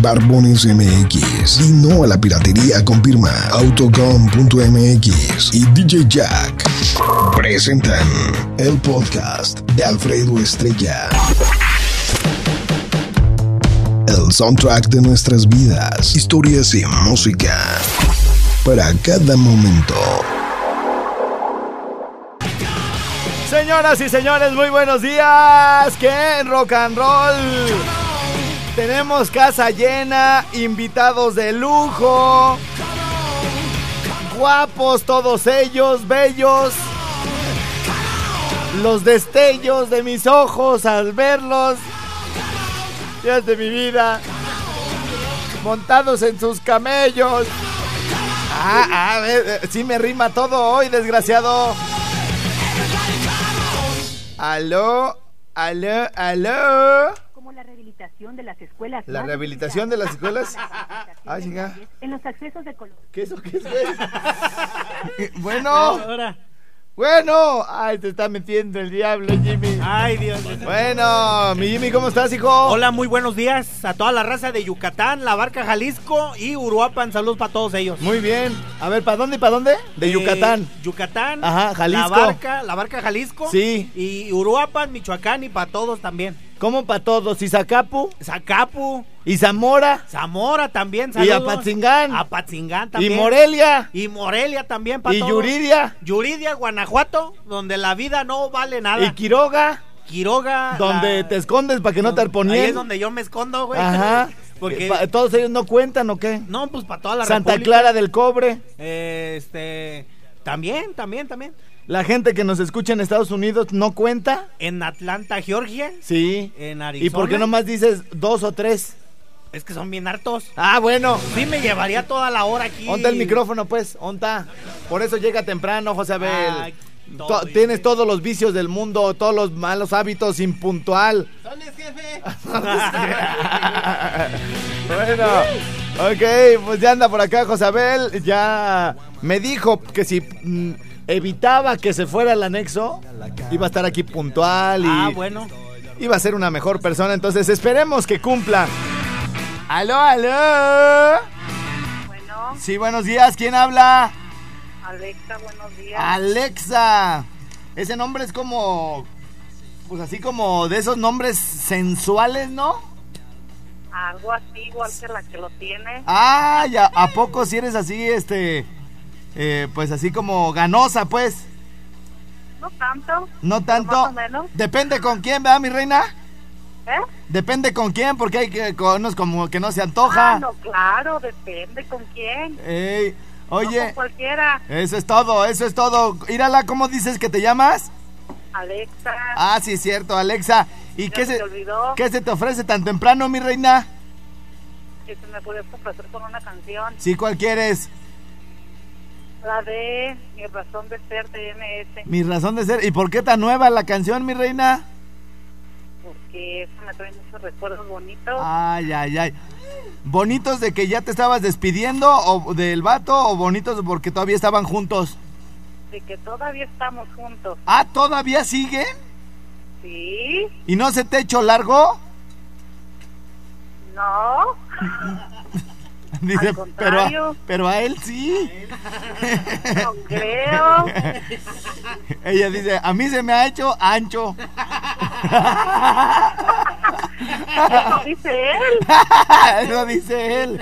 Barbones MX y no a la piratería confirma Autocom.mx y DJ Jack presentan el podcast de Alfredo Estrella. El soundtrack de nuestras vidas, historias y música para cada momento. Señoras y señores, muy buenos días. ¿Qué rock and roll? Tenemos casa llena, invitados de lujo, guapos todos ellos, bellos. Los destellos de mis ojos al verlos, días de mi vida, montados en sus camellos. Ah, a ver, sí me rima todo hoy, desgraciado. Aló, aló, aló. Como la rehabilitación de las escuelas. ¿La rehabilitación de las escuelas? Ah, En los accesos de color. ¿Qué eso qué es, bueno, bueno. Ay, te está metiendo el diablo, Jimmy. Ay, Dios. Bueno, mi Jimmy, ¿cómo estás, hijo? Hola, muy buenos días a toda la raza de Yucatán, La Barca, Jalisco y Uruapan. Saludos para todos ellos. Muy bien. A ver, ¿para dónde y para dónde? De Eh, Yucatán. Yucatán. Ajá, Jalisco. La Barca, La Barca, Jalisco. Sí. Y Uruapan, Michoacán y para todos también. ¿Cómo para todos? ¿Y Zacapu? Zacapu, ¿Y Zamora? Zamora también, ¿Y saludos. Apatzingán? Apatzingán ¿Y también. Morelia? Y Morelia también para ¿Y todos. Yuridia? Yuridia, Guanajuato, donde la vida no vale nada. ¿Y Quiroga? Quiroga. Donde la- te escondes para que no te Ahí arponien. es donde yo me escondo, güey. Ajá. Porque... ¿Todos ellos no cuentan o qué? No, pues para toda la Santa República. Clara del Cobre. Eh, este. También, también, también. La gente que nos escucha en Estados Unidos no cuenta. En Atlanta, Georgia. Sí. En Arizona. ¿Y por qué nomás dices dos o tres? Es que son bien hartos. Ah, bueno. Sí, me llevaría toda la hora aquí. Onta el micrófono, pues. Onta. Por eso llega temprano, José Abel. Ay, todo, tienes todos los vicios del mundo, todos los malos hábitos, impuntual. bueno, ok, pues ya anda por acá José Abel. Ya me dijo que si mm, evitaba que se fuera al anexo, iba a estar aquí puntual y Ah, bueno. iba a ser una mejor persona. Entonces esperemos que cumpla. Aló, aló. Bueno, Sí, buenos días. ¿Quién habla? Alexa, buenos días. Alexa. Ese nombre es como. Pues así como de esos nombres sensuales, ¿no? Algo así, igual que la que lo tiene. Ah, ya. ¿A poco si eres así, este. Eh, pues así como ganosa, pues? No tanto. No tanto. Más o menos. Depende con quién, ¿verdad, mi reina? ¿Eh? Depende con quién, porque hay que con unos como que no se antoja. Ah, no, claro, depende con quién. Ey, No oye, con cualquiera. eso es todo, eso es todo. Írala, ¿cómo dices que te llamas? Alexa. Ah, sí, es cierto, Alexa. ¿Y ya qué se olvidó qué se te ofrece tan temprano, mi reina? que se me puede complacer con una canción. Sí, ¿cuál quieres? La de Mi razón de ser de MS. Mi razón de ser. ¿Y por qué tan nueva la canción, mi reina? Porque eso me trae muchos recuerdos bonitos. Ay, ay, ay. ¿Bonitos de que ya te estabas despidiendo o del vato o bonitos porque todavía estaban juntos? De que todavía estamos juntos. Ah, ¿todavía siguen? ¿Sí? ¿Y no se te echó largo? No. Dice, pero, a, pero a él sí. No creo. Ella dice, a mí se me ha hecho ancho. Eso dice él. Eso dice él.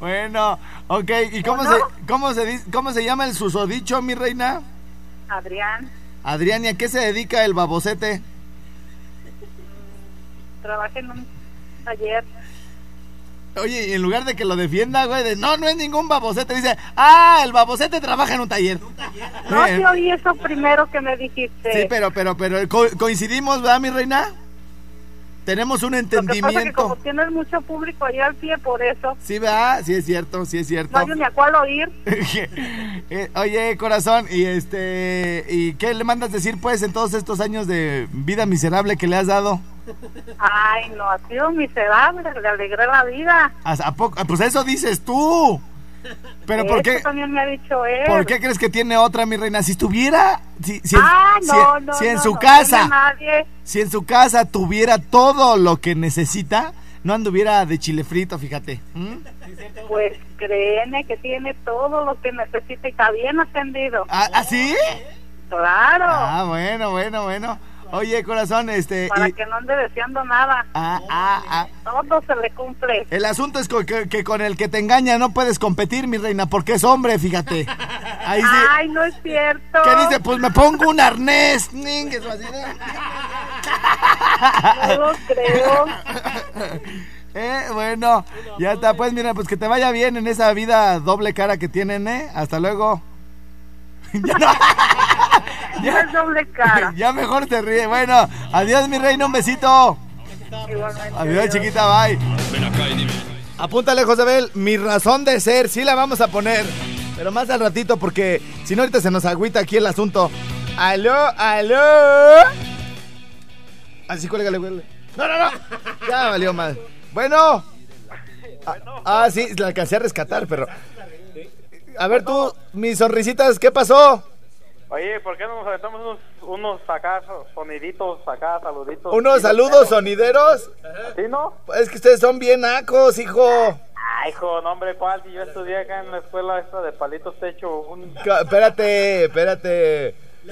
Bueno, ok. ¿Y cómo, se, cómo, se, cómo se llama el susodicho, mi reina? Adrián, Adrián, ¿y a qué se dedica el babocete? trabaja en un taller Oye, y en lugar de que lo defienda, güey, de no, no es ningún babocete, dice, ah, el babocete trabaja en un taller. No te oí eso primero que me dijiste. Sí, pero, pero, pero, co- coincidimos, ¿verdad, mi reina? Tenemos un Lo que pasa es que como entendimiento. tienes mucho público ahí al pie, por eso. Sí, ¿verdad? Sí es cierto, sí es cierto. No hay ni a cuál oír. Eh, Oye, corazón, y este, ¿y qué le mandas decir, pues, en todos estos años de vida miserable que le has dado? Ay, no, ha sido miserable, le alegré la vida. ¿A, a poco? Pues eso dices tú. Pero ¿por qué? también me ha dicho él. ¿Por qué crees que tiene otra, mi reina? Si estuviera, si, si, Ah, si- no, no, si en no, su casa, nadie. si en su casa tuviera todo lo que necesita, no anduviera de chile frito, fíjate. ¿Mm? Pues créeme que tiene todo lo que necesita y está bien atendido. ¿Ah, ¿ah, sí? Claro, Ah, bueno, bueno, bueno. Oye, corazón, este... para y- que no ande deseando nada. ah, ah, ah. Todo se le cumple. El asunto es que, que con el que te engaña no puedes competir, mi reina, porque es hombre, fíjate. Ahí sí. Ay, no es cierto. ¿Qué dice? Pues me pongo un arnés. No lo creo. Eh, bueno, ya está, pues mira, pues que te vaya bien en esa vida doble cara que tienen, ¿eh? Hasta luego. ya, no. No es doble cara. ya mejor te ríe. Bueno, adiós, mi reina, un besito. Igualmente. Adiós, chiquita, bye. Apúntale, Josabel, mi razón de ser, sí la vamos a poner. Pero más al ratito, porque si no, ahorita se nos agüita aquí el asunto. Aló, aló. Así, cuélgale, güey. No, no, no. Ya valió mal. Bueno. Ah, ah, sí, la alcancé a rescatar, pero. A ver tú, mis sonrisitas, ¿qué pasó? Oye, ¿por qué no nos aventamos unos, unos acá soniditos, acá saluditos? ¿Unos saludos sonideros? ¿Sí, no? Es que ustedes son bien nacos, hijo. Ay, hijo, no, hombre, ¿cuál? Si yo estudié acá en la escuela esta de palitos techo, un... Ca- Espérate,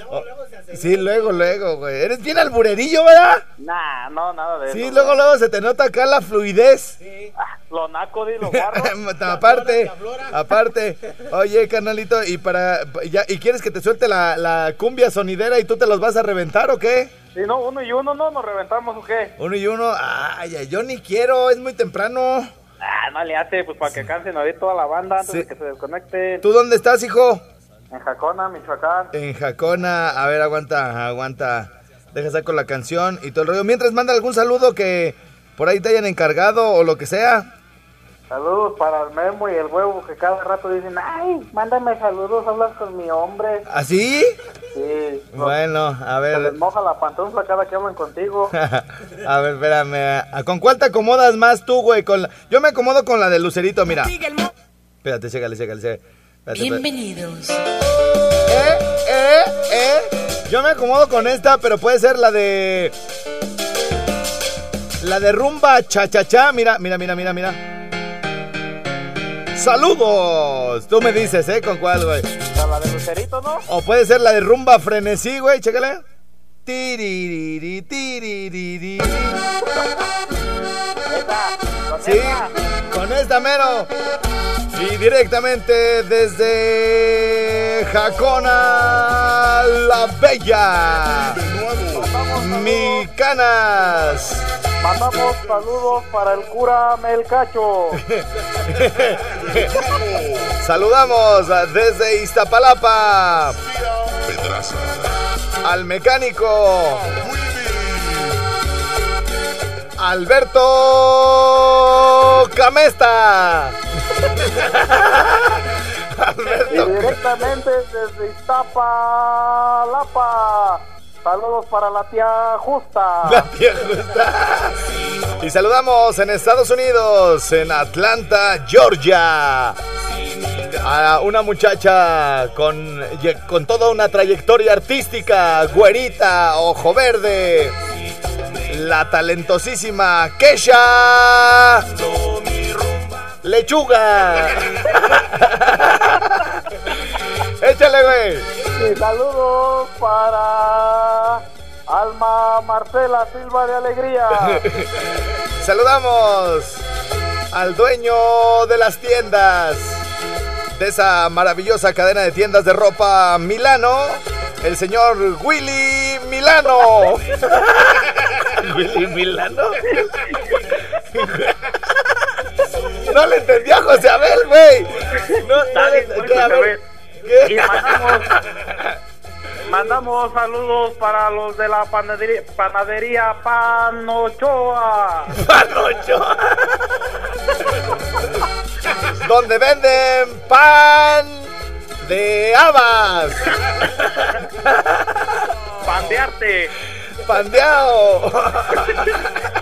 espérate. Oh, sí, luego, luego, güey. Eres bien alburerillo, ¿verdad? Nah, no, nada de Sí, eso. luego, luego se te nota acá la fluidez. Ah, lo naco, di, lo guarro. aparte, aparte. Oye, carnalito, ¿y para ya, y quieres que te suelte la, la cumbia sonidera y tú te los vas a reventar o qué? Sí, no, uno y uno, ¿no? ¿Nos reventamos o qué? Uno y uno. Ay, ay, yo ni quiero, es muy temprano. Ah, no le hace, pues para que canten ahorita toda la banda antes Sí. de que se desconecten. ¿Tú dónde estás, hijo? En Jacona, Michoacán. En Jacona. A ver, aguanta, aguanta. Deja saco la canción y todo el rollo. Mientras manda algún saludo que por ahí te hayan encargado o lo que sea. Saludos para el Memo y el Huevo que cada rato dicen, ay, mándame saludos, hablas con mi hombre. ¿Así? Sí, no, Bueno, a se les ver. moja la pantufla cada que hablan contigo. A ver, espérame. ¿A- ¿Con cuál te acomodas más tú, güey? Con la- Yo me acomodo con la de Lucerito, mira. Espérate, chécale, chécale, chécale. Bienvenidos. Eh, eh, eh. Yo me acomodo con esta, pero puede ser la de. La de rumba cha cha cha. Mira, mira, mira, mira, mira. ¡Saludos! Tú me dices, ¿eh? ¿Con cuál, güey? la de Lucerito, ¿no? O puede ser la de rumba frenesí, güey. Chécale. Tiririri, tiririri. Con Sí, esa. con esta mero. Y directamente desde Jacona la Bella. Mi canas. Mandamos saludos para el cura Melcacho. Saludamos desde Iztapalapa al mecánico Alberto Camesta. Y directamente desde Iztapalapa. Saludos para la tía Justa. La tía Justa. Y saludamos en Estados Unidos, en Atlanta, Georgia. A una muchacha con, con toda una trayectoria artística, güerita, ojo verde. La talentosísima Kesha Lechuga. Échale, güey. Y saludos para Alma Marcela Silva de Alegría. Saludamos al dueño de las tiendas, de esa maravillosa cadena de tiendas de ropa Milano, el señor Willy Milano. Willy Milano. No le entendí a José Abel, güey. No, no le entendí. A Abel. Y mandamos, mandamos saludos para los de la panadería, panadería Panochoa. Panocho. Donde venden pan de habas. Pandearte. Pandeado.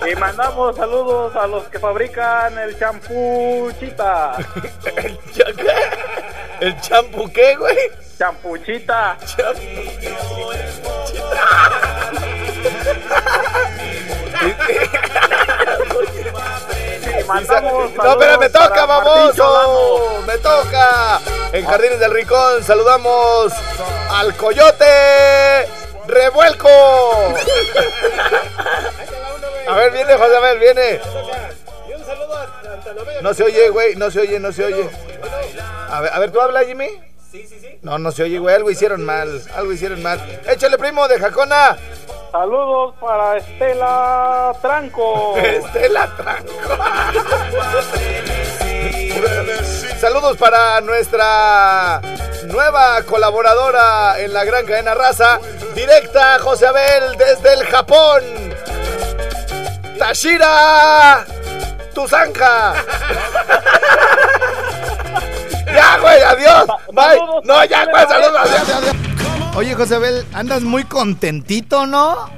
Y mandamos saludos a los que fabrican el champú Chita. ¿El? ¿El champú qué, güey? Champuchita. Mandamos No, pero me toca, baboso. Me toca. En Jardines del Rincón saludamos al coyote revuelco. A ver, viene, José, a ver, viene. No se oye, güey, no se oye, no se oye. A ver, a ver, ¿tú hablas, Jimmy? Sí, sí, sí. No, no se oye, güey, algo hicieron mal, algo hicieron mal. Échale, primo, de Jacona. Saludos para Estela Tranco. Estela Tranco. Saludos para nuestra nueva colaboradora en la gran cadena raza, directa José Abel desde el Japón. Tashira tu zanja. ya, güey, adiós. Bye. Saludos, No, ya, güey, saludos, adiós, adiós. Oye, José Abel, andas muy contentito, ¿no?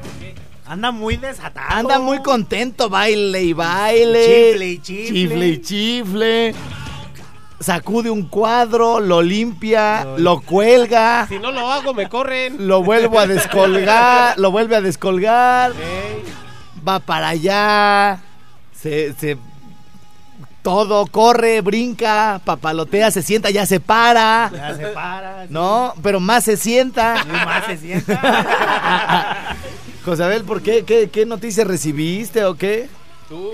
Anda muy desatado. Anda muy contento, baile y baile. Chifle y chifle. Chifle y chifle. Sacude un cuadro, lo limpia, lo cuelga, Si no lo hago, me corren. lo vuelvo a descolgar, lo vuelve a descolgar, va para allá, se, se todo corre, brinca, papalotea, se sienta, ya se para. Ya se para. sí. No, pero más se sienta. Y más se sienta. José Abel, ¿por qué? ¿Qué, qué noticias recibiste o qué? Tú.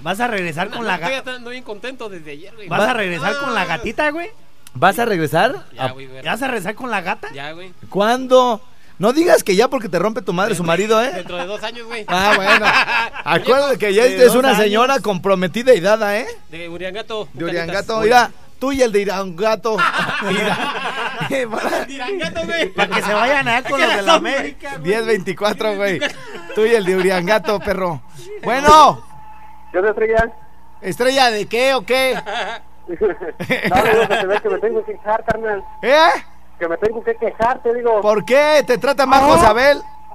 ¿Vas a regresar con la Estoy gatita? ando bien contento desde ayer, güey. ¿Vas a regresar con la gatita, güey? ¿Vas a regresar? Ya, ¿A- güey, güey. ¿Ya vas a regresar con la gata? Ya, güey. ¿Cuándo? No digas que ya porque te rompe tu madre su marido, ¿eh? Dentro de dos años, güey. Ah, bueno. Acuérdate que ya de es una años. señora comprometida y dada, ¿eh? De Uriangato. De Uriangato. Mira, tú y el de Iriangato. Uriangato, güey. Para que se vayan a con los de la América. güey. 10-24, güey. Tú y el de Uriangato, perro. Bueno, Yo te estrella. ¿estrella de qué o qué? No, digo que te ve que me tengo que quejar, carnal. ¿Eh? Que me tengo que quejar, te digo. ¿Por qué? ¿Te trata mal José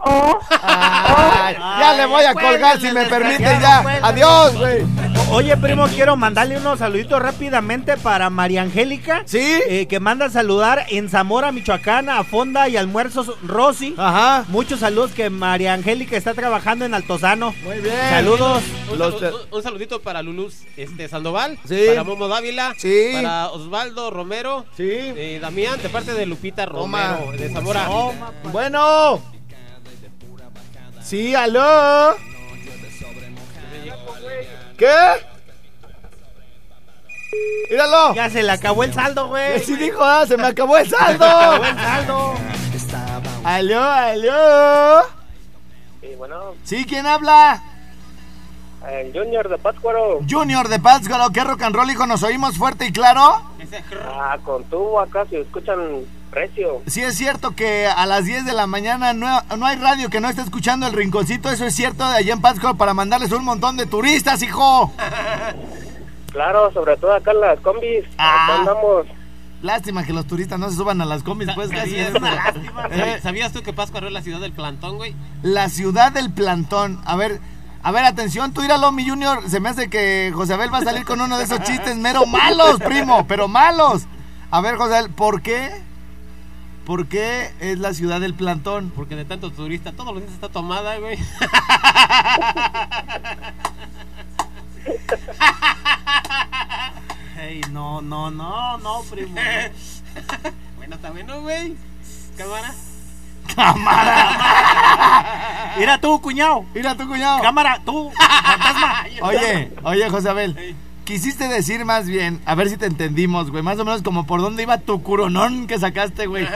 Ay, ya le voy a colgar si me permite ya. Adiós, güey. Oye, primo, quiero mandarle unos saluditos rápidamente para María Angélica. ¿Sí? eh, que manda a saludar en Zamora, Michoacán, a Fonda y Almuerzos Rosy. Ajá. Muchos saludos que María Angélica está trabajando en Altozano. Muy bien. Saludos. Un, Los- salu- un- un saludito para Luluz este, Sandoval. Sí. Para Momo Dávila. Sí. Para Osvaldo Romero. Sí. eh, Damián, de parte de Lupita Toma. Romero, de Zamora. Bueno. Sí, aló. ¿Qué? Míralo. Ya se le acabó el saldo, güey. Sí dijo, ah, se me acabó el saldo. acabó el saldo. Aló, aló. Sí, bueno, Sí, ¿quién habla? el Junior de Pátzcuaro. Junior de Pátzcuaro, ¿qué rock and roll, hijo? ¿Nos oímos fuerte y claro? Ah, con tubo acá se escuchan precio. Sí es cierto que a las 10 de la mañana no, no hay radio que no esté escuchando el rinconcito, eso es cierto de allá en Pátzcuaro para mandarles un montón de turistas, hijo. Claro, sobre todo acá en las combis. Ah. Acá andamos. Lástima que los turistas no se suban a las combis, pues casi ¿Sabías, es una lástima. Eh, ¿Sabías tú que Pátzcuaro es la ciudad del plantón, güey? la ciudad del plantón. A ver, a ver, atención, tú íralo, mi junior. Se me hace que José Abel va a salir con uno de esos chistes mero malos, primo, pero malos. A ver, José Abel, ¿por qué? ¿Por qué es la ciudad del plantón? Porque de tanto turista, todos los días está tomada, güey. Ey, no, no, no, no, primo. bueno, está bueno, güey. Cámara. Mira tú, cuñado. Mira tu cuñado. Cámara, tú, fantasma. Oye, oye, José Abel. Quisiste decir más bien, a ver si te entendimos, güey, más o menos como por dónde iba tu curonón que sacaste, güey.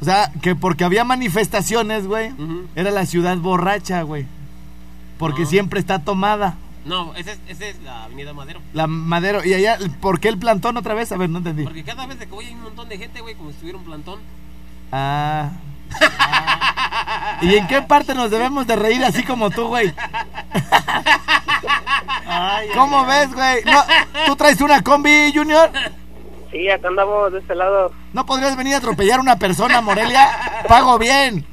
O sea, que porque había manifestaciones, güey, era la ciudad borracha, güey. Porque siempre está tomada. No, esa es, esa es la Avenida Madero. La Madero. ¿Y allá por qué el plantón otra vez? A ver, no entendí. Porque cada vez de que voy hay un montón de gente, güey, como si estuviera un plantón. Ah. Ah. ¿Y en qué parte nos debemos de reír así como tú, güey? ¿Cómo ves, güey? No, ¿Tú traes una combi, Junior? Sí, acá andamos de este lado. ¿No podrías venir a atropellar a una persona, Morelia? Pago bien.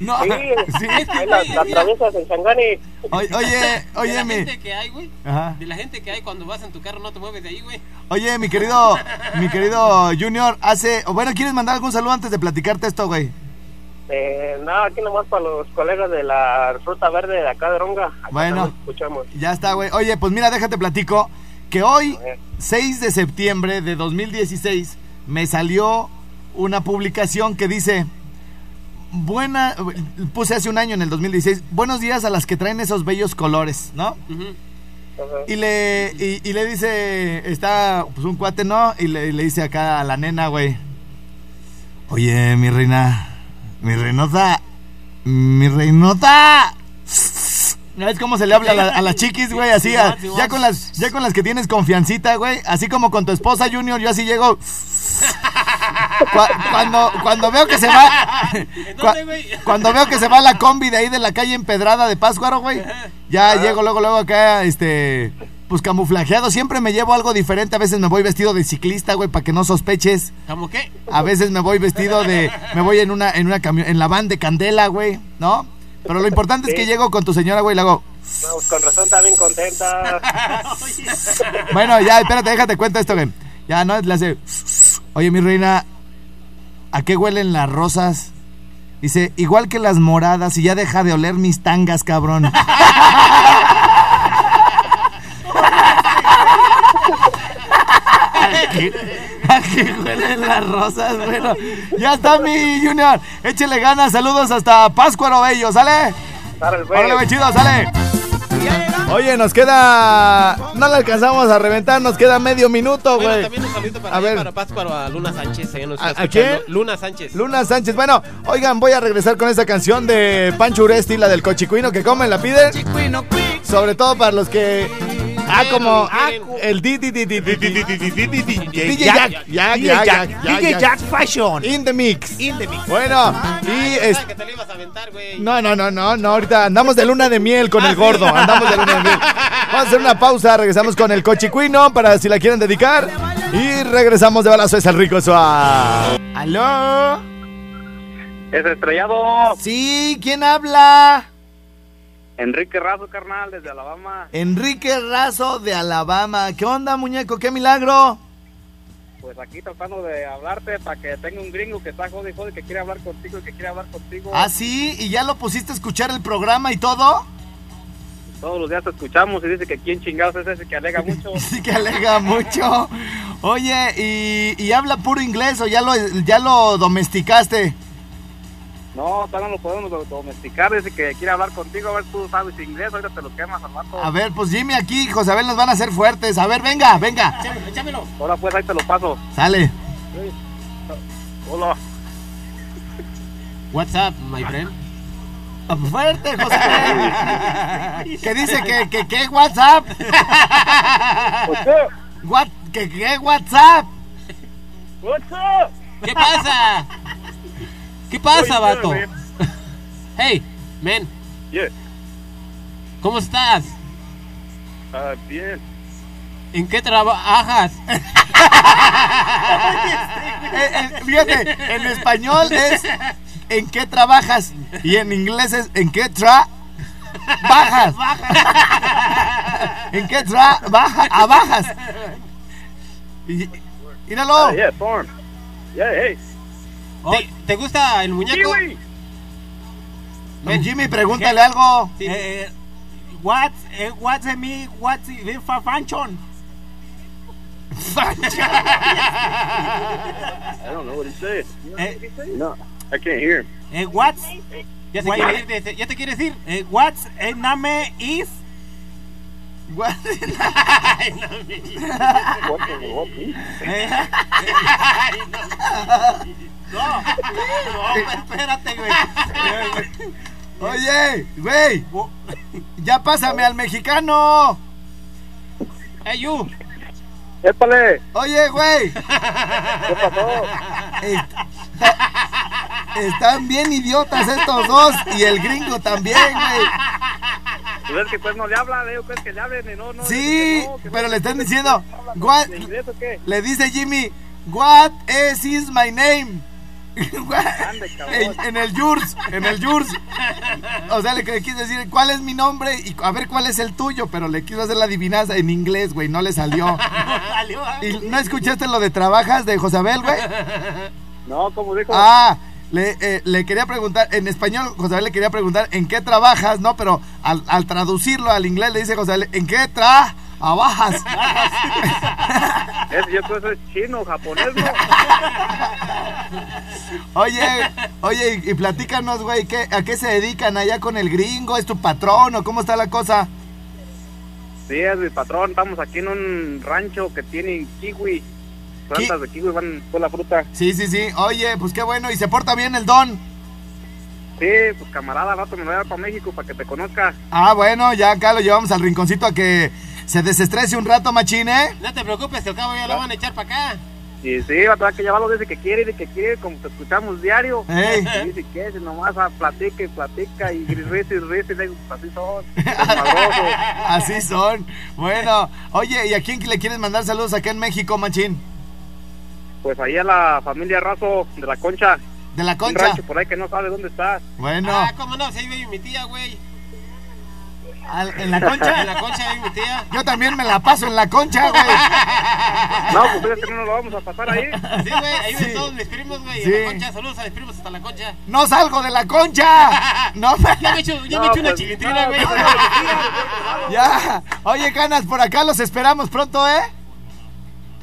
No, Sí, sí. ahí la, la atraviesas en Changani. Oye, oye, de oye, la mi, gente que hay, güey. Ajá. De la gente que hay cuando vas en tu carro no te mueves de ahí, güey. oye, mi querido, mi querido Junior, hace, bueno, ¿quieres mandar algún saludo antes de platicarte esto, güey? Eh, nada, aquí nomás para los colegas de la Ruta Verde de acá de Ronga. Acá Bueno. escuchamos. Ya está, güey. Oye, pues mira, déjate platico que hoy, A ver. 6 de septiembre de 2016, me salió una publicación que dice, buena, puse hace un año en el 2016, buenos días a las que traen esos bellos colores, ¿no? Y le, y, y le dice, está pues un cuate, ¿no? Y le, y le dice acá a la nena, güey. Oye, mi reina, mi reinota, mi reinota. ¿Sabes cómo se le habla a, la- a las chiquis, güey? Así, a- ya con las, ya con las que tienes confiancita, güey. Así como con tu esposa, Junior, yo así llego. Cua- Cuando, cuando veo que se va. Cuando veo que se va la combi de ahí de la calle empedrada de Páscuaro, güey. Ya llego luego, luego acá, este. Pues camuflajeado. Siempre me llevo algo diferente. A veces me voy vestido de ciclista, güey, para que no sospeches. ¿Cómo qué? A veces me voy vestido de. Me voy en una, en una camión, en la van de candela, güey, ¿no? Pero lo importante es que llego con tu señora, güey, y le hago. No, pues con razón está bien contenta. Bueno, ya, espérate, déjate cuenta esto, güey. Ya, no, le hace. Oye, mi reina, ¿a qué huelen las rosas? Dice, igual que las moradas, y ya deja de oler mis tangas, cabrón. ¿A qué, a qué huelen las rosas? Bueno, ya está mi Junior. Échele ganas, saludos hasta Páscuaro Bello, ¿sale? Sale, güey. Órale, güey, chido, sale. Oye, nos queda. No le alcanzamos a reventar, nos queda medio minuto, Bueno, güey. también un saludito para, A ver. para Pátzcuaro, a Luna Sánchez. Nos ¿A- está a quién? Luna Sánchez. Luna Sánchez. Bueno, oigan, voy a regresar con esta canción de Pancho Uresti, la del cochicuino que comen, la piden. Sobre todo para los que. Ah, como el DJ Jack. DJ Jack Fashion. In the mix. In the mix. Bueno, y es... No, no, no, no, no, ahorita andamos de luna de miel con el gordo. Andamos de luna de miel. Vamos a hacer una pausa, regresamos con el cochicuino para si la quieren dedicar. Y regresamos de balazo es el rico suave. ¿Aló? ¿Es estrellado? Sí, ¿quién habla? Enrique Razo, carnal, desde Alabama. Enrique Razo de Alabama. ¿Qué onda, muñeco? ¿Qué milagro? Pues aquí tratando de hablarte para que tenga un gringo que está jode y jode, que quiere hablar contigo y que quiere hablar contigo. ¿Ah, sí? ¿Y ya lo pusiste a escuchar el programa y todo? Todos los días te escuchamos y dice que quién chingados es ese que alega mucho. Sí que alega mucho. Oye, ¿y, y habla puro inglés o ya lo, ya lo domesticaste? No, todavía no lo podemos do- domesticar. Dice que quiere hablar contigo. A ver, tú sabes inglés. Ahorita te lo quemas al rato. A ver, pues Jimmy aquí, Josabel nos van a hacer fuertes. A ver, venga, venga. Échamelo, échamelo. Ahora pues ahí te lo paso. Sale. Hola. What's up, my friend? Fuerte, Josabel. que dice que, que, que WhatsApp. What's up? What, que, que WhatsApp. What's up? ¿Qué pasa? ¿Qué pasa, vato? Hey, man, Yeah. ¿cómo estás? Ah, bien. ¿En qué trabajas? Eh, eh, fíjate, en español es ¿en qué trabajas? Y en inglés es ¿en qué tra bajas? ¿En qué tra baja a bajas? Y, míralo. Ah, yeah, farm. Yeah, hey. ¿Te, te gusta el muñeco? Don Jimmy, pregúntale algo. Sí. Eh, what, eh, what's the me, what's the fa- function? I don't know what he said. Eh, No, I can't hear eh, what's, ¿Ya, se Why- quiere ir de- ¿Ya te quieres ir? eh, what's name is? What? What no, no, espérate, güey. Oye, güey, ya pásame al mexicano. Hey, you. ¡Épale! Oye, güey. ¿Qué pasó? Están bien idiotas estos dos y el gringo también, güey. Pues es que pues no le pues que le hablen y no, no. Sí, dice que no, que pero no, le están diciendo, what- ¿En inglés o qué? Le dice Jimmy, what is, is my name? Ande, en, en el Jurs, en el Jurs. O sea, le, le quiso decir, ¿cuál es mi nombre? Y a ver cuál es el tuyo, pero le quiso hacer la adivinanza en inglés, güey, no le salió. ¿Y no escuchaste lo de trabajas de Josabel, güey? No, como dijo. Ah, le, eh, le quería preguntar, en español Josabel le quería preguntar en qué trabajas, ¿no? Pero al, al traducirlo al inglés le dice Josabel, ¿en qué trabajas? Es, yo creo que es chino, japonés, ¿no? Oye, oye, y, y platícanos, güey, ¿qué, ¿a qué se dedican allá con el gringo? ¿Es tu patrón o cómo está la cosa? Sí, es mi patrón. Estamos aquí en un rancho que tiene kiwi. Plantas de kiwi van con la fruta. Sí, sí, sí. Oye, pues qué bueno. ¿Y se porta bien el don? Sí, pues camarada, rato me voy a dar para México para que te conozca. Ah, bueno, ya acá lo llevamos al rinconcito a que se desestrese un rato, machín, ¿eh? No te preocupes, que al cabo ya lo van a echar para acá. Y sí, va a tener que llevarlo desde que quiere, de que quiere, como te escuchamos diario. Ey. Y dice que si nomás ah, platica y platica y risa y risa y le digo, pues así son. Así son. Bueno, oye, ¿y a quién le quieres mandar saludos acá en México, machín? Pues ahí a la familia Razo de la Concha. De la Un concha. rancho por ahí que no sabe dónde está. Bueno, Ah, cómo no, si ahí vive mi tía, güey. Al- en la concha. En la concha vive mi tía. Yo también me la paso en la concha, güey. No, pues es que no lo vamos a pasar ahí. Sí, güey, ahí Sí. todos mis primos, güey. Sí. En la concha, saludos a mis primos hasta la concha. No salgo de la concha. No me... Ya me he hecho, ya me No, he hecho una pues, chilitrina, no, güey. Ya. Oye, Canas, por acá los esperamos pronto, ¿eh?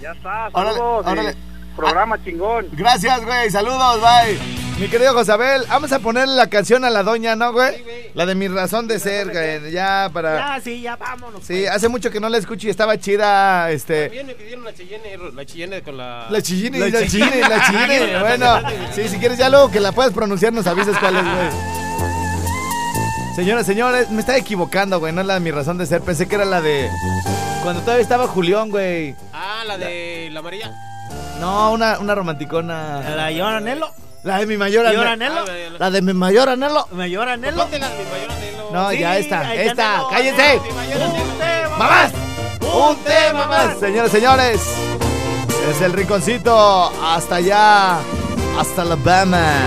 Ya está, saludos. y órale. Programa chingón. Gracias, güey. Saludos, bye. Mi querido Josabel, vamos a ponerle la canción a la doña, ¿no, güey? La de mi razón de ser, güey. Ya para. Ya, sí, ya vámonos. Sí, hace mucho que no la escucho y estaba chida, este. También me pidieron la chillene, la chillene con la... La chillini, la, chillini, la chillini. Bueno, sí, si quieres ya luego que la puedas pronunciar, nos avisas cuál es, güey. Señoras, señores, me estaba equivocando, güey. No es la de mi razón de ser. Pensé que era la de. Cuando todavía estaba Julián, güey. Ah, la de la María. No, una, una romanticona. La llora Nelo. La de mi mayor ¿Llora anhelo. Anhelo? La de mi mayor anhelo. Póntela, mi mayor anhelo. No, Sí, ya está, ahí esta. ¡Cállense! Mi mayor anhelo. ¡Mamás! ¡Un tema más! Señores, señores. Es el rinconcito. Hasta allá. Hasta Alabama.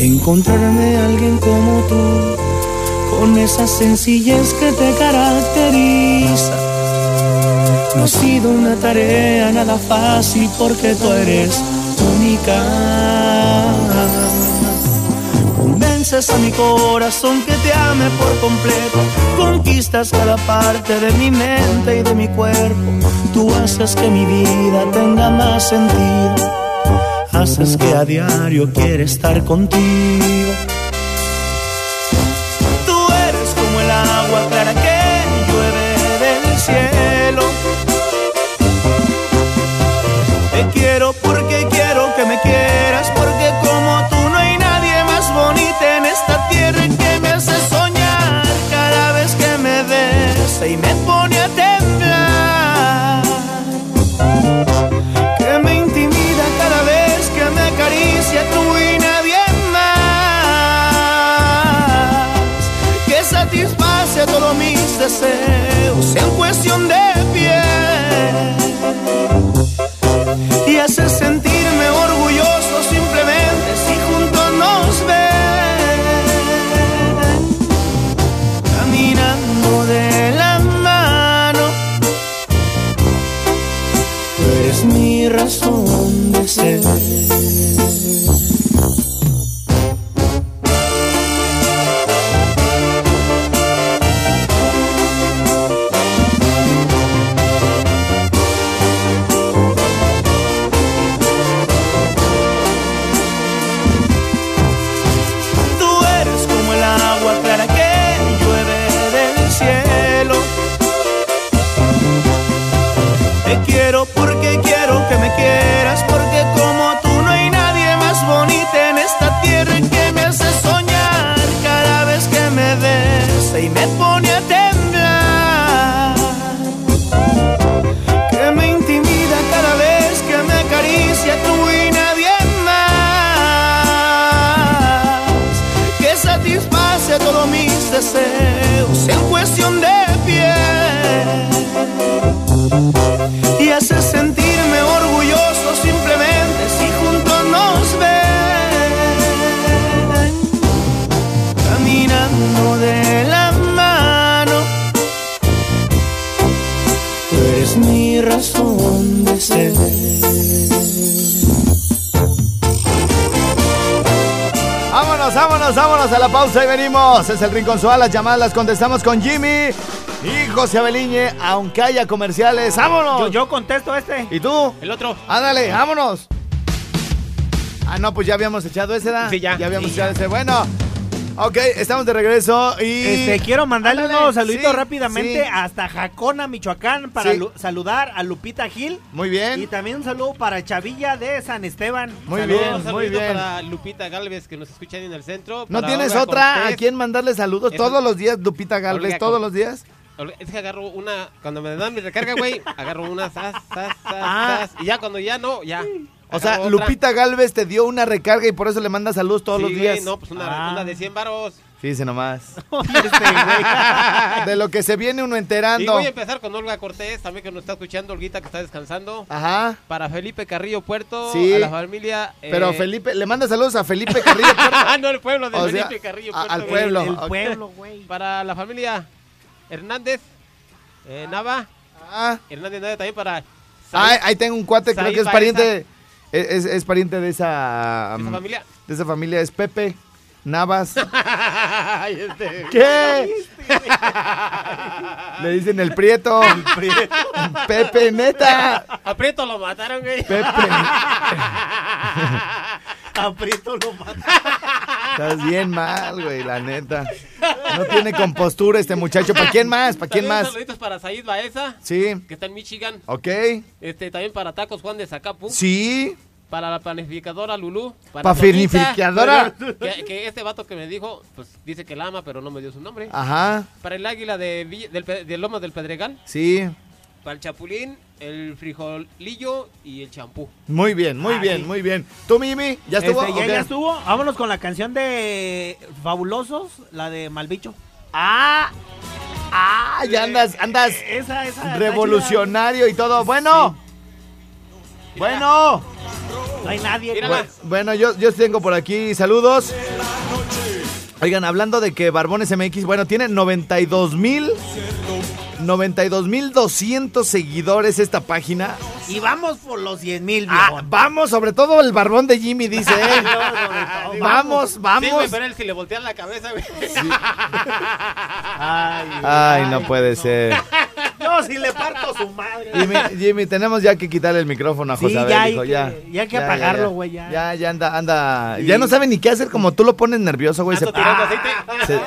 Encontrarme a alguien como tú, con esa sencillez que te caracteriza. No ha sido una tarea nada fácil porque tú eres única. Convences a mi corazón que te ame por completo. Conquistas cada parte de mi mente y de mi cuerpo. Tú haces que mi vida tenga más sentido haces que a diario quiera estar contigo. ser. A la pausa y venimos. Es el Rincón Suárez, las llamadas las contestamos con Jimmy y José Abeliñe, aunque haya comerciales. ¡Vámonos! Yo, yo contesto este. ¿Y tú? El otro. Ándale, vámonos. Ah, no, pues ya habíamos echado ese, ¿da? Sí, ya. Ya habíamos Sí, echado ya. ese. Bueno, ok, estamos de regreso y... Este, quiero mandarle Ándale, unos saluditos sí, rápidamente sí. hasta Jacona, Michoacán, para Sí. saludar a Lupita Gil. Muy bien. Y también un saludo para Chavilla de San Esteban. Muy Saludos. bien, Un muy bien. para Lupita Galvez que nos escucha ahí en el centro. ¿No tienes Olga otra Cortés. a quien mandarle saludos Eso- todos los días, Lupita Galvez? Olga ¿Todos los días? Es que agarro una, cuando me dan mi recarga, güey, agarro una, sas, sas, sas, Ah. sas, y ya cuando ya no, ya. O sea, otra. Lupita Galvez te dio una recarga y por eso le manda saludos todos Sí, los güey, días. no, pues una, Ah. una de 100 varos. Fíjese nomás. Este, güey. De lo que se viene uno Y enterando. voy a empezar con Olga Cortés, también que nos está escuchando, Olguita que está descansando. Ajá. Para Felipe Carrillo Puerto, Sí. a la familia. eh, Pero Felipe, le manda saludos a Felipe Carrillo. Puerto. Ah, no, el pueblo de O sea, Felipe Carrillo a- Puerto. al güey. pueblo. El pueblo, güey. Para la familia Hernández, eh, Nava. Ah, Hernández Nava también para. ah, ahí tengo un cuate, creo que es pariente. Es- es pariente de esa. ¿Esa um, familia? De esa familia, es Pepe Navas. Este. ¿Qué? Le dicen el prieto. Pepe, neta. Aprieto lo mataron, güey. Pepe. Aprieto lo mata. Estás bien mal, güey, la neta. No tiene compostura este muchacho. ¿Para quién más? ¿Para quién más? Saluditos para Said Baeza, Sí, que está en Michigan. ok. Este, también para Tacos Juan de Zacapu. Sí. Para la panificadora Lulú. Para Panificadora. Toñita, Que, que este vato que me dijo, pues dice que la ama, pero no me dio su nombre. Ajá, Para el águila de, Villa- del, del Lomo del Pedregal. sí. Para el chapulín, el frijolillo y el champú. Muy bien, muy bien, muy bien. ¿Tú, Mimi? ¿Ya estuvo? Este, ya, estuvo. Vámonos con la canción de Fabulosos, la de Malbicho. Ah, ah, ya andas, andas Esa, esa. está revolucionario y todo. Bueno, bueno. No hay nadie. Güey. Bueno, yo, yo tengo por aquí saludos. Oigan, hablando de que Barbones MX, bueno, tiene 92 mil, 92 mil 200 seguidores esta página. Y vamos por los 100 mil, Ah, vamos, sobre todo el barbón de Jimmy, dice él. vamos, Sí, vamos. güey, pero él si le voltean la cabeza, güey. Ay, Ay, no puede ser. No, si le parto su madre. Jimmy, Jimmy, tenemos ya que quitarle el micrófono a Sí, José Abel, ya hay que- ya. ya hay que apagarlo, güey, ya. Ya, ya anda, anda. Sí. Ya no sabe ni qué hacer, como tú lo pones nervioso, güey. Se- tirando aceite. Se-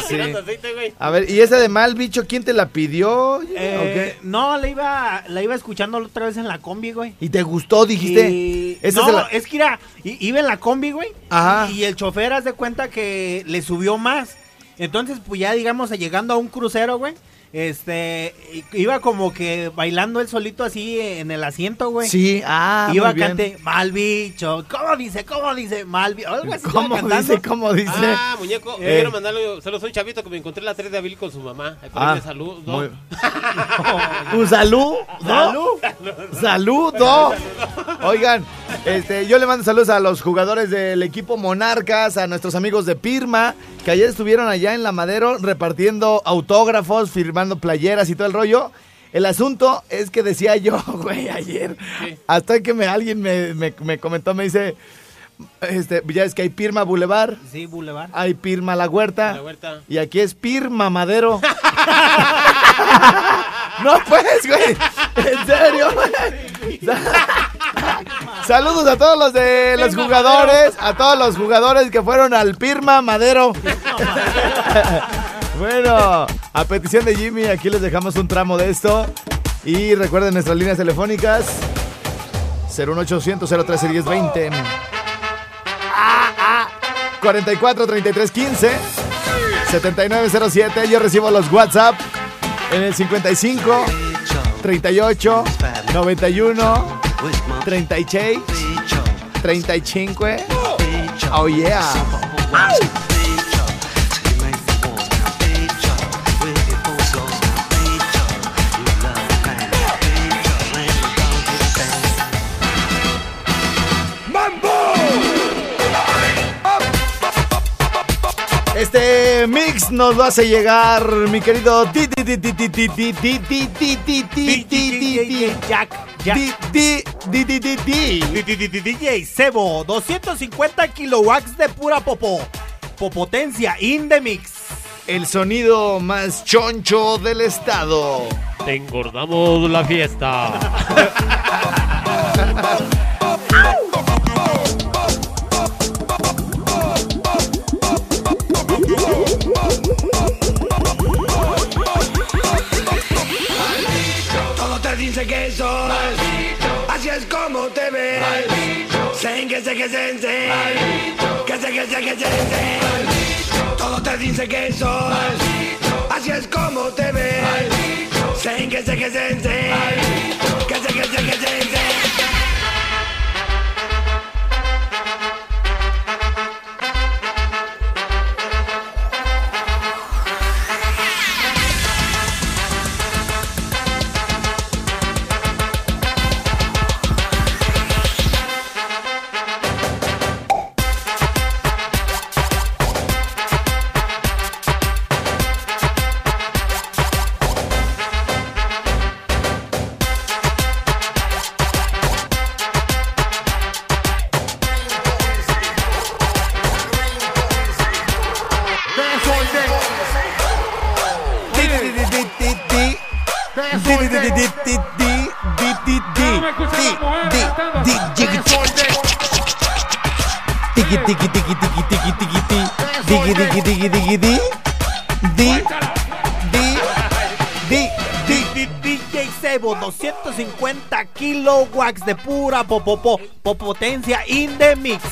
sí. tirando aceite, güey. A ver, ¿y esa de mal bicho, quién te la pidió? Eh, ¿O No, la iba, la iba escuchando la otra vez en la combi, güey. ¿Y te gustó, dijiste? Y- Esa no, la- es que era, iba en la combi, güey. Ajá. Y el chofer haz de cuenta que le subió más. Entonces, pues ya digamos, llegando a un crucero, güey. Este, iba como que bailando él solito así en el asiento, güey. Sí, ah, Iba muy bien. cante mal bicho. ¿Cómo dice? ¿Cómo dice? Mal bicho. Algo así ¿Cómo dice? ¿Cómo dice? Ah, muñeco. Eh. Quiero mandarle a un chavito que me encontré la 3 de abril con su mamá. Ahí Ah, saludo. muy- Un saludo. Saludo. Oigan, este, yo le mando saludos a los jugadores del equipo Monarcas, a nuestros amigos de Pirma, que ayer estuvieron allá en La Madero repartiendo autógrafos, firmando playeras y todo el rollo. El asunto es que decía yo, güey, ayer, hasta que me, alguien me, me- me comentó, me dice, este, ya es que hay Pirma Boulevard, Sí, Boulevard. hay Pirma La Huerta, La huerta. y aquí es Pirma Madero. no pues, güey. En serio, güey. Saludos a todos los de los Pirma jugadores, a todos los jugadores que fueron al Pirma Madero. Bueno, a petición de Jimmy, aquí les dejamos un tramo de esto. Y recuerden nuestras líneas telefónicas 01800 013 1020 44 33 15 7907. Yo recibo los WhatsApp en el 55 38 91 36 35. Oh yeah. Este mix nos lo hace llegar mi querido Jack. DJ Sebo, 250 kilowatts de pura popo. Popotencia in the mix. El sonido más choncho del estado. Te engordamos la fiesta. sé que sos. Así es como te ves. Maldito. Sen que sé que sen, sen. Maldito. Que sé que sé que sen, sen. Todo te dice que sos. Así es como te ves. Sen que sé que sen, sen. Que sé que sé que sen, sen. de pura popopó. Popotencia in the mix.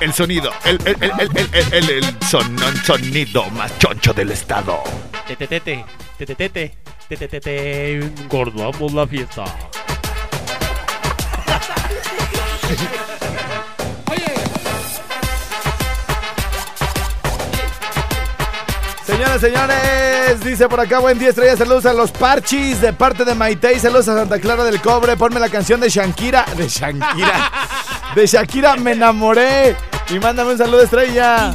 El sonido, el, el, el, el, el, el, el son- sonido más choncho del estado. Tete, tete, tete, tete, tete, tete, engordamos la fiesta. Señoras, señores, dice por acá, buen día, estrellas, saludos a los parchis de parte de Maite y saludos a Santa Clara del Cobre, ponme la canción de Shankira, de Shankira, de Shakira, me enamoré, y mándame un saludo, estrella.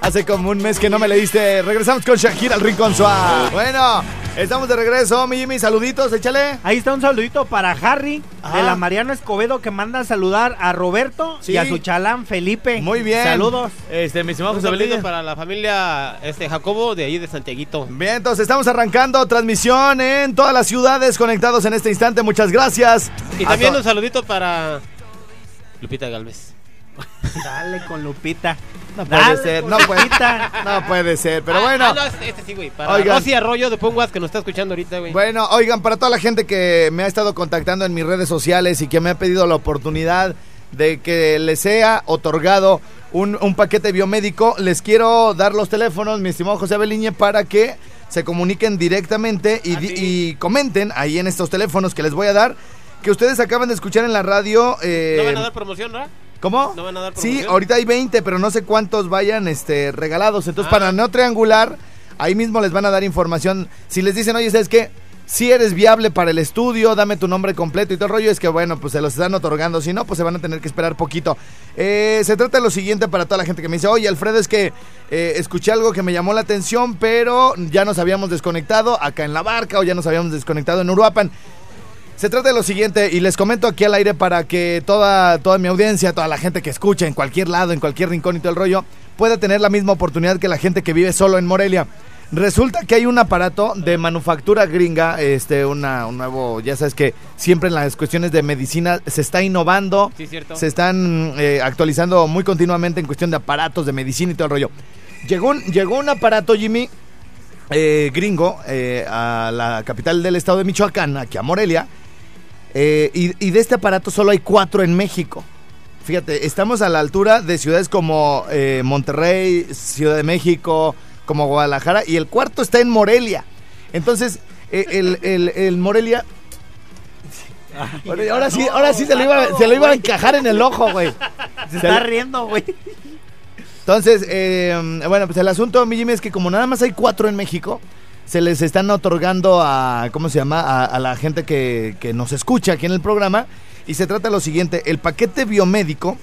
Hace como un mes que no me leíste, regresamos con Shakira al Rincón Suave. Bueno, estamos de regreso, mi Jimmy, saluditos, échale. Ahí está un saludito para Harry Ajá. de la Mariano Escobedo que manda a saludar a Roberto Sí. y a su chalán Felipe. Muy bien. Saludos. Este, mi estimado Un José para la familia este Jacobo de ahí de Santiaguito. Bien, entonces estamos arrancando transmisión en todas las ciudades conectados en este instante. Muchas gracias. Y A también un saludito para Lupita Galvez. Dale con Lupita. No puede Dale ser, no puede, no puede ser, pero Ah, bueno. ah, no, este, sí, güey. Para Oigan. Rosy Arroyo de Ponguas que nos está escuchando ahorita, güey. Bueno, oigan, para toda la gente que me ha estado contactando en mis redes sociales y que me ha pedido la oportunidad de que les sea otorgado un, un paquete biomédico, les quiero dar los teléfonos, mi estimado José Beliñe, para que se comuniquen directamente y, Ah, y comenten ahí en estos teléfonos que les voy a dar, que ustedes acaban de escuchar en la radio. eh, ¿No van a dar promoción, ¿verdad? ¿Cómo? ¿No van a dar Sí, ahorita hay 20, pero no sé cuántos vayan este, regalados. Entonces, Ah. para no triangular, ahí mismo les van a dar información. Si les dicen, oye, ¿sabes qué? Si eres viable para el estudio, dame tu nombre completo y todo el rollo, es que bueno, pues se los están otorgando. Si no, pues se van a tener que esperar poquito. Eh, se trata de lo siguiente para toda la gente que me dice, oye, Alfredo, es que eh, escuché algo que me llamó la atención, pero ya nos habíamos desconectado acá en la barca o ya nos habíamos desconectado en Uruapan. Se trata de lo siguiente, y les comento aquí al aire para que toda, toda mi audiencia, toda la gente que escucha en cualquier lado, en cualquier rincón y todo el rollo, pueda tener la misma oportunidad que la gente que vive solo en Morelia. Resulta que hay un aparato de manufactura gringa, este, una, un nuevo, ya sabes que siempre en las cuestiones de medicina se está innovando, Sí, se están eh, actualizando muy continuamente en cuestión de aparatos de medicina y todo el rollo. Llegó un, llegó un aparato, Jimmy, eh, gringo, eh, a la capital del estado de Michoacán, aquí a Morelia, eh, y, y de este aparato solo hay cuatro en México. Fíjate, estamos a la altura de ciudades como eh, Monterrey, Ciudad de México, como Guadalajara, y el cuarto está en Morelia. Entonces, eh, el, el- el Morelia... Ahora, ahora sí, ahora sí se lo, iba, se lo iba a encajar en el ojo, güey. Se está riendo, güey. Entonces, eh, bueno, pues el asunto, mi Jimmy, es que como nada más hay cuatro en México, se les están otorgando a, ¿cómo se llama? A, a la gente que, que nos escucha aquí en el programa. Y se trata de lo siguiente, el paquete biomédico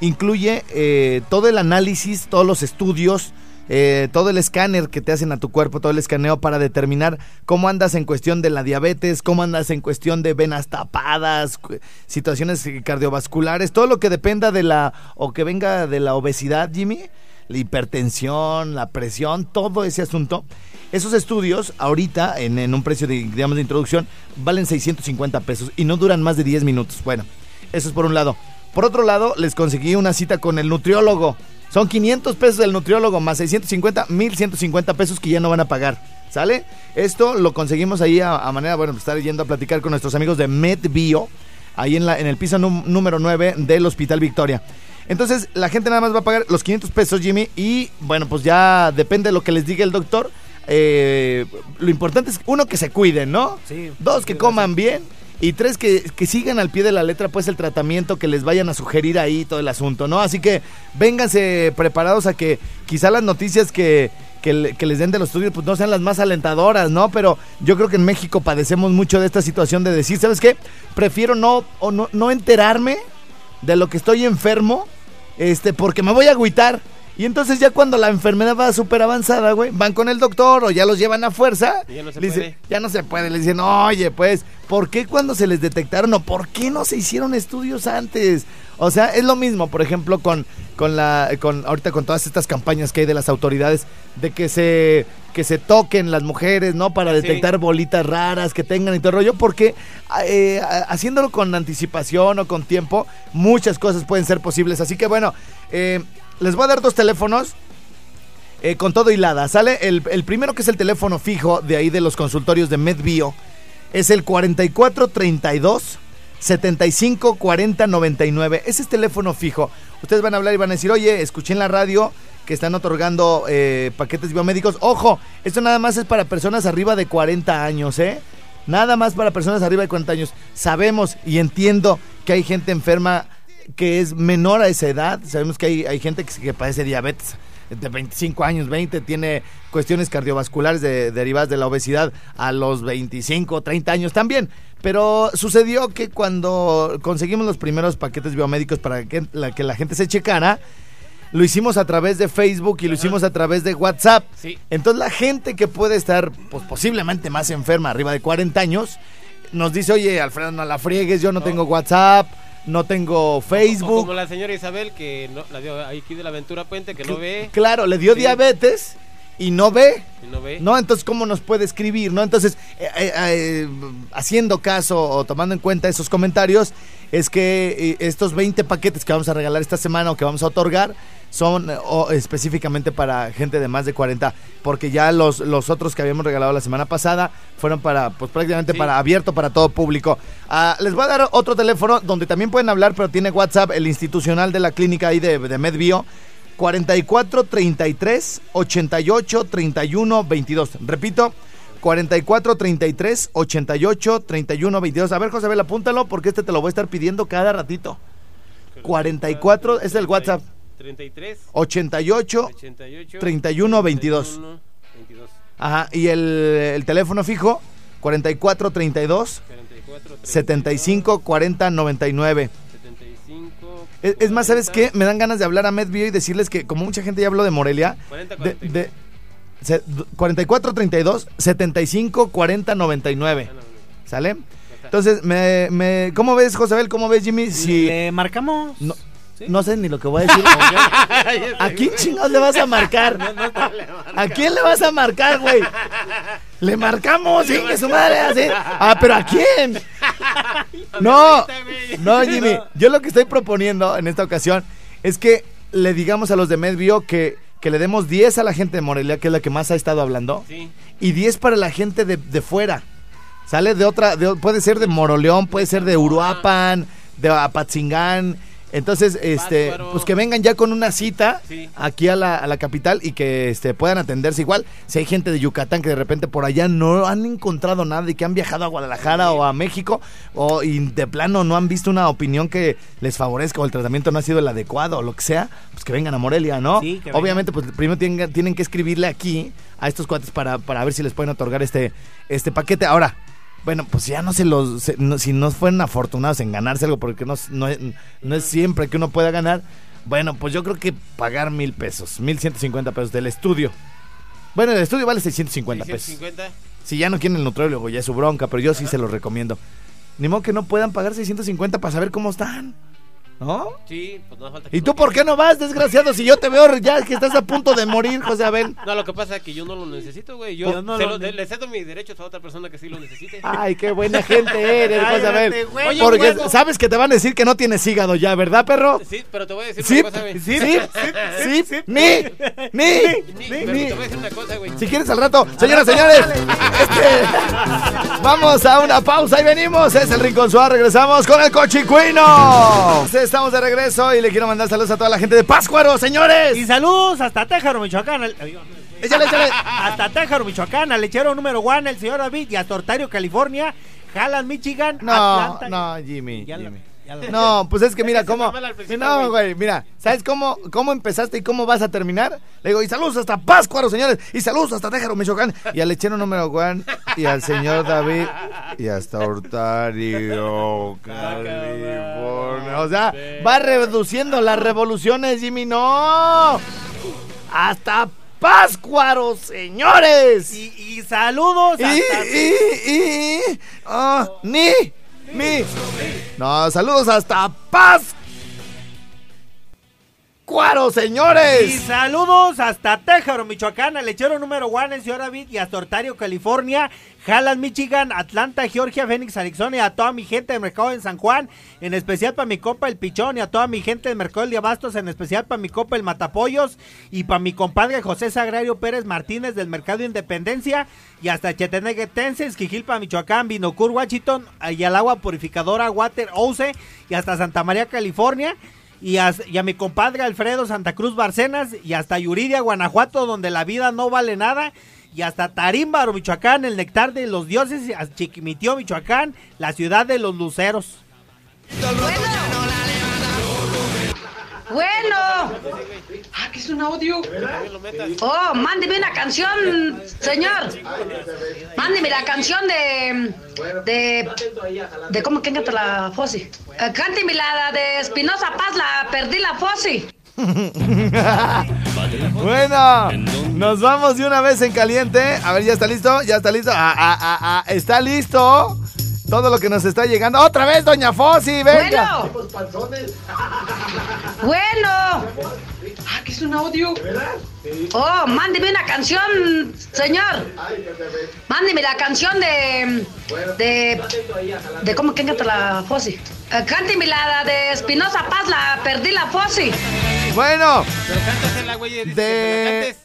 incluye eh, todo el análisis, todos los estudios, eh, todo el escáner que te hacen a tu cuerpo, todo el escaneo para determinar cómo andas en cuestión de la diabetes, cómo andas en cuestión de venas tapadas, situaciones cardiovasculares, todo lo que dependa de la o que venga de la obesidad, Jimmy, la hipertensión, la presión, todo ese asunto. Esos estudios, ahorita, en, en un precio de, digamos, de introducción, valen 650 pesos y no duran más de 10 minutos. Bueno, eso es por un lado. Por otro lado, les conseguí una cita con el nutriólogo. Son 500 pesos del nutriólogo más 650, 1150 pesos que ya no van a pagar. ¿Sale? Esto lo conseguimos ahí a, manera, bueno, estar yendo a platicar con nuestros amigos de MedBio, ahí en, la, en el piso número 9 del Hospital Victoria. Entonces, la gente nada más va a pagar los 500 pesos, Jimmy, y bueno, pues ya depende de lo que les diga el doctor. Eh, lo importante es, uno, que se cuiden, ¿no? Sí. Dos, que coman bien. Y tres, que, que sigan al pie de la letra, pues, el tratamiento que les vayan a sugerir ahí, todo el asunto, ¿no? Así que vénganse preparados a que quizá las noticias que, que, le- que les den de los estudios, pues, no sean las más alentadoras, ¿no? Pero yo creo que en México padecemos mucho de esta situación de decir, ¿sabes qué? Prefiero no, o no, no enterarme de lo que estoy enfermo, este, porque me voy a agüitar. Y entonces ya cuando la enfermedad va súper avanzada, güey, van con el doctor o ya los llevan a fuerza. Y ya no se le dice- puede. ya no se puede. Le dicen, oye, pues, ¿por qué cuando se les detectaron o por qué no se hicieron estudios antes? O sea, es lo mismo, por ejemplo, con, con la, con, ahorita con todas estas campañas que hay de las autoridades de que se, que se toquen las mujeres, ¿no? Para Sí. detectar bolitas raras que tengan y todo el rollo, porque eh, haciéndolo con anticipación o con tiempo, muchas cosas pueden ser posibles. Así que bueno, eh, les voy a dar dos teléfonos. eh, con todo hilada, ¿sale? El, el primero que es el teléfono fijo de ahí de los consultorios de MedBio es el 4432 75 40 99. Ese es teléfono fijo. Ustedes van a hablar y van a decir, oye, escuché en la radio que están otorgando eh, paquetes biomédicos. Ojo, esto nada más es para personas arriba de 40 años, ¿eh? Nada más para personas arriba de 40 años. Sabemos y entiendo que hay gente enferma que es menor a esa edad. Sabemos que hay, hay gente que, que padece diabetes de 25 años, 20, tiene cuestiones cardiovasculares de- derivadas de la obesidad a los 25, 30 años también. Pero sucedió que cuando conseguimos los primeros paquetes biomédicos para que la, que la gente se checara, lo hicimos a través de Facebook y lo hicimos a través de WhatsApp. Sí. Entonces la gente que puede estar pues, posiblemente más enferma, arriba de 40 años, nos dice, oye, Alfredo, no la friegues, yo no, tengo WhatsApp, no tengo O Facebook. como la señora Isabel, que no, la dio aquí de la Aventura Puente, que no ve Claro, le dio Sí. diabetes y no ve. y no ve. ¿No? Entonces, ¿cómo nos puede escribir? ¿No? Entonces, eh, eh, eh, haciendo caso o tomando en cuenta esos comentarios, es que estos 20 paquetes que vamos a regalar esta semana o que vamos a otorgar son eh, o específicamente para gente de más de 40, porque ya los, los otros que habíamos regalado la semana pasada fueron para, pues prácticamente Sí. para abierto para todo público. Ah, les voy a dar otro teléfono donde también pueden hablar, pero tiene WhatsApp, el institucional de la clínica ahí de, de MedBio. 44 33 88 31 22. Repito, 44 33 88 31 22. A ver, José, Abel, apúntalo porque este te lo voy a estar pidiendo cada ratito. 44 es el WhatsApp. 33 88 88 31 22. 31, 22. Ajá, y el, el teléfono fijo 44 32 44 75 40 99. 75 Es, es más, ¿sabes qué? Me dan ganas de hablar a MedBio y decirles que como mucha gente ya habló de Morelia, 40 de, de- se- 44 32 75 40 99. ¿Sale? Entonces, me, me, ¿cómo ves, Josabel? ¿Cómo ves, Jimmy? Si Le marcamos. no, no sé ni lo que voy a decir. ¿A quién chingados le vas a marcar? ¿A quién le vas a marcar, güey? Le marcamos, sí, que su madre así. Ah, pero ¿a quién? No, no, Jimmy. Yo lo que estoy proponiendo en esta ocasión es que le digamos a los de MedBio que, que le demos 10 a la gente de Morelia, que es la que más ha estado hablando, Sí. y 10 para la gente de, de fuera. Sale de otra, de- puede ser de Moroleón, puede ser de Uruapan, de Apatzingán. Entonces, este, pues que vengan ya con una cita Sí. aquí a la, a la capital y que este, puedan atenderse igual. Si hay gente de Yucatán que de repente por allá no han encontrado nada y que han viajado a Guadalajara o a México o y de plano no han visto una opinión que les favorezca o el tratamiento no ha sido el adecuado o lo que sea, pues que vengan a Morelia, ¿no? Sí, que vengan. Obviamente, pues primero tienen, tienen que escribirle aquí a estos cuates para, para ver si les pueden otorgar este, este paquete. Ahora, bueno, pues ya no se los. se- no- si no fueron afortunados en ganarse algo, porque no, es- no, no es siempre que uno pueda ganar, Bueno, pues yo creo que pagar mil pesos, mil ciento cincuenta pesos del estudio. Bueno, el estudio vale 650 pesos. 650. Si ya no quieren el nutriólogo, ya es su bronca, pero yo sí se lo recomiendo. Ni modo que no puedan pagar 650 para saber cómo están. ¿No? Sí, pues no falta que ¿Y tú por qué no vas, desgraciado? Si yo te veo ya que estás a punto de morir, José Abel. No, lo que pasa es que yo no lo necesito, güey. Yo Yo no se lo le cedo mis derechos a otra persona que sí lo necesite. Ay, qué buena gente eres, José Abel. Oye, Porque huevo. sabes que te van a decir que no tienes hígado ya, ¿verdad, perro? Sí, pero te voy a decir Sí, una cosa, güey. sí, sí, sí, ni, ni, Ni- pero te voy a decir una cosa, güey. Si quieres al rato, señoras, señores, este, vamos a una pausa y venimos. Es el Rincón Suárez, regresamos con el Cochicuino. Estamos de regreso y le quiero mandar saludos a toda la gente de Páscuaro, señores. Y saludos hasta Téjaro, Michoacán. al- Échale, échale. Hasta Téjaro, Michoacán, al lechero número one, el señor David, y hasta Ontario, California, Halland, Michigan, No, Atlanta. no, Jimmy. Jimmy. No, pues es que mira cómo. No, güey. mira. ¿Sabes cómo, cómo empezaste y cómo vas a terminar? Le digo, y saludos hasta Páscuaro, señores. Y saludos hasta Téjaro, Michoacán. Y al lechero número one. Y al señor David. Y hasta Hortario, California. O sea, va reduciendo las revoluciones, Jimmy. No. Hasta Páscuaro, señores. Y, y saludos Y, hasta... y, y, ah, ni, mi. No, saludos hasta Paz. Cuaro, Y señores. saludos hasta Téjaro, Michoacán, al lechero número one, el señor David, y hasta Ontario, California, Halland, Michigan, Atlanta, Georgia, Phoenix, Arizona, y a toda mi gente del mercado en San Juan, en especial para mi copa el Pichón, y a toda mi gente del mercado de Abastos, en especial para mi copa el Matapollos, y para mi compadre José Sagrario Pérez Martínez del mercado de Independencia, y hasta Cheteneguetenses, Quijilpa, Michoacán, Binocur, Washington, y al agua purificadora Water Ouse, y hasta Santa María, California. Y a, y a mi compadre Alfredo Santa Cruz Barcenas y hasta Yuridia, Guanajuato, donde la vida no vale nada. Y hasta Tarímbaro, Michoacán, el nectar de los dioses. A Chiquimitío, Michoacán, la ciudad de los luceros. Ah, que es un audio. Oh, mándeme una canción, señor. Mándeme la canción de. de. de cómo que canta la Fossi. Eh, cánteme la de Espinosa Paz, la perdí la Fossi. Bueno, nos vamos de una vez en caliente. A ver, ¿ya está listo? ¿Ya está listo? Ah, ah, ah, ah, ¿Está listo? Todo lo que nos está llegando. ¡Otra vez, doña Fossi! ¡Venga! Bueno. Bueno. Ah, que es un audio. Oh, mándeme una canción, señor. Mándeme la canción de. De. De cómo que encanta la Fossi. Cánteme la de Espinosa Paz, la perdí la Fossi. Bueno. Pero güey. De.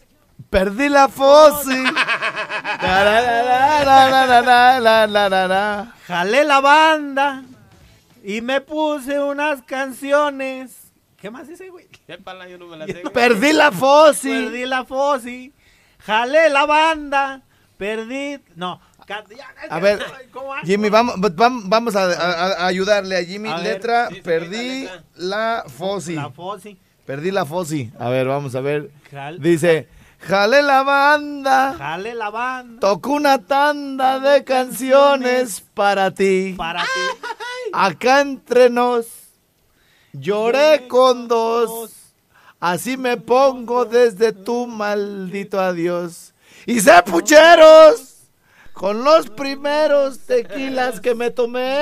Perdí la Fossi. Jalé la banda y me puse unas canciones ¿Qué más dice, güey? Épala, yo no me la sé, güey. Perdí la Fossi. Perdí la Fossi. Jalé la banda. Perdí. No. A ver. Jimmy, vamos, vam- vamos a, a- a ayudarle a Jimmy. A letra, sí, perdí letra. la Fossi. La Fossi. Perdí la Fossi. A ver, vamos a ver. Jal- Dice, jale la banda, Jalé la banda. tocó una tanda de canciones para ti. Para ti. Acá entre nos, lloré con dos. Así me pongo desde tu maldito adiós. Y sé pucheros con los primeros tequilas que me tomé.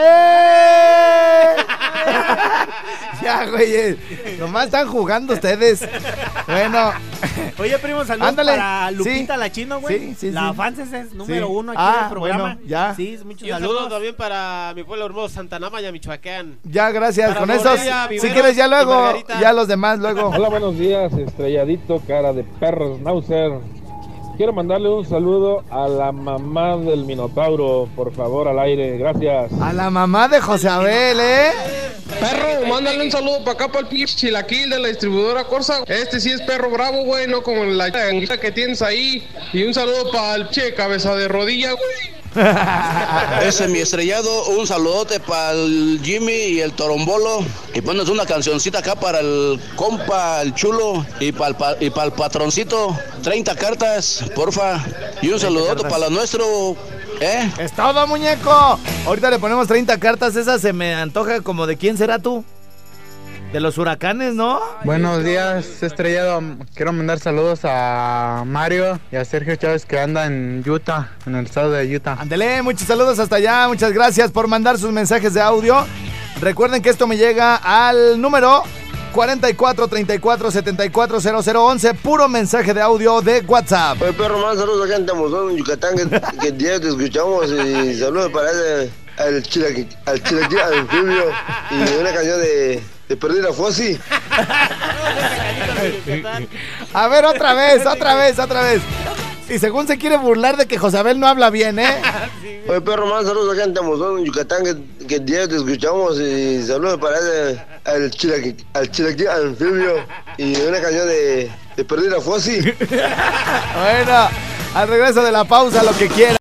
ya, güey. Nomás están jugando ustedes. Bueno. Oye, primo, saludos Ándale, para Lupita sí. la chino, güey. Sí, sí, la sí. Fanses es número Sí. uno aquí Ah, en el programa. bueno, ya. Sí, muchos Y un saludo saludos. también para mi pueblo hermoso, Santa Namaya, Michoacán. Ya, gracias. Para Con Morelia, esos, si quieres ya luego, ya los demás luego. Hola, buenos días, estrelladito, cara de perro Schnauzer. Quiero mandarle un saludo a la mamá del Minotauro, por favor, al aire. Gracias. A la mamá de José Abel, ¿eh? Perro, mándale un saludo para acá para el pinche chilaquil de la distribuidora Corsa. Este sí es perro bravo, güey, no como la que tienes ahí. Y un saludo para el che cabeza de rodilla, güey. Ese es mi estrellado, un saludote para el Jimmy y el Torombolo. Y pones una cancioncita acá para el compa, el chulo, y para el, pa- y para el patroncito. 30 cartas, porfa. Y un saludote para nuestro, ¿eh? Es todo, muñeco. Ahorita le ponemos 30 cartas. Esa se me antoja como de quién será tú. De los huracanes, ¿no? Buenos días, estrellado. Quiero mandar saludos a Mario y a Sergio Chávez que anda en Utah, en el estado de Utah. Ándele, muchos saludos hasta allá. Muchas gracias por mandar sus mensajes de audio. Recuerden que esto me llega al número 44 34 74 0011, puro mensaje de audio de WhatsApp. Oye, perro, más saludos en Tamozón, en Yucatán, que, que día te escuchamos y saludos para ese, al chilaquí, al chilaquí anfibio y una canción de, de Perdí la Fossi. A ver, otra vez, otra vez, otra vez. Y según se quiere burlar de que Josabel no habla bien, ¿eh? Oye, perro, más saludos acá en Tamozón, en Yucatán, que, que día te escuchamos y saludos para ese, al chilaquí, al chilaquí anfibio y una canción de, de Perdí la Fossi. Bueno, al regreso de la pausa, lo que quiera.